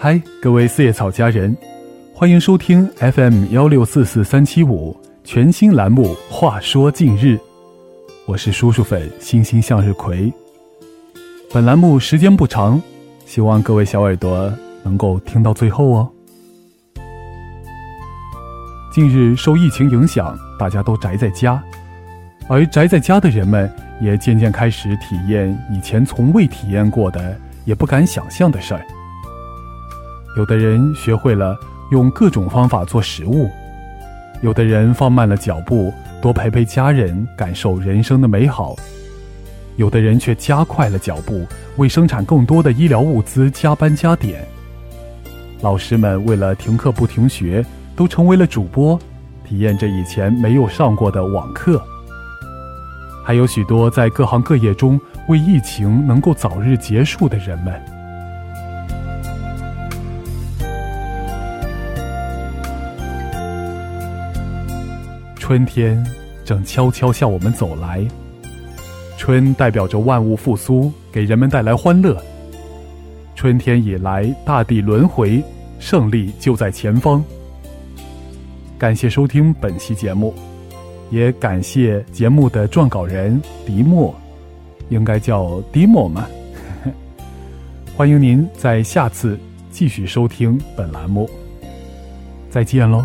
嗨，各位四叶草家人，欢迎收听 FM 幺六四四三七五全新栏目《话说近日》，我是叔叔粉星星向日葵。本栏目时间不长，希望各位小耳朵能够听到最后哦。近日受疫情影响，大家都宅在家，而宅在家的人们也渐渐开始体验以前从未体验过的、也不敢想象的事儿。有的人学会了用各种方法做食物，有的人放慢了脚步，多陪陪家人，感受人生的美好；有的人却加快了脚步，为生产更多的医疗物资加班加点。老师们为了停课不停学，都成为了主播，体验着以前没有上过的网课。还有许多在各行各业中为疫情能够早日结束的人们。春天正悄悄向我们走来，春代表着万物复苏，给人们带来欢乐。春天以来，大地轮回，胜利就在前方。感谢收听本期节目，也感谢节目的撰稿人迪莫，应该叫迪莫嘛。欢迎您在下次继续收听本栏目，再见喽。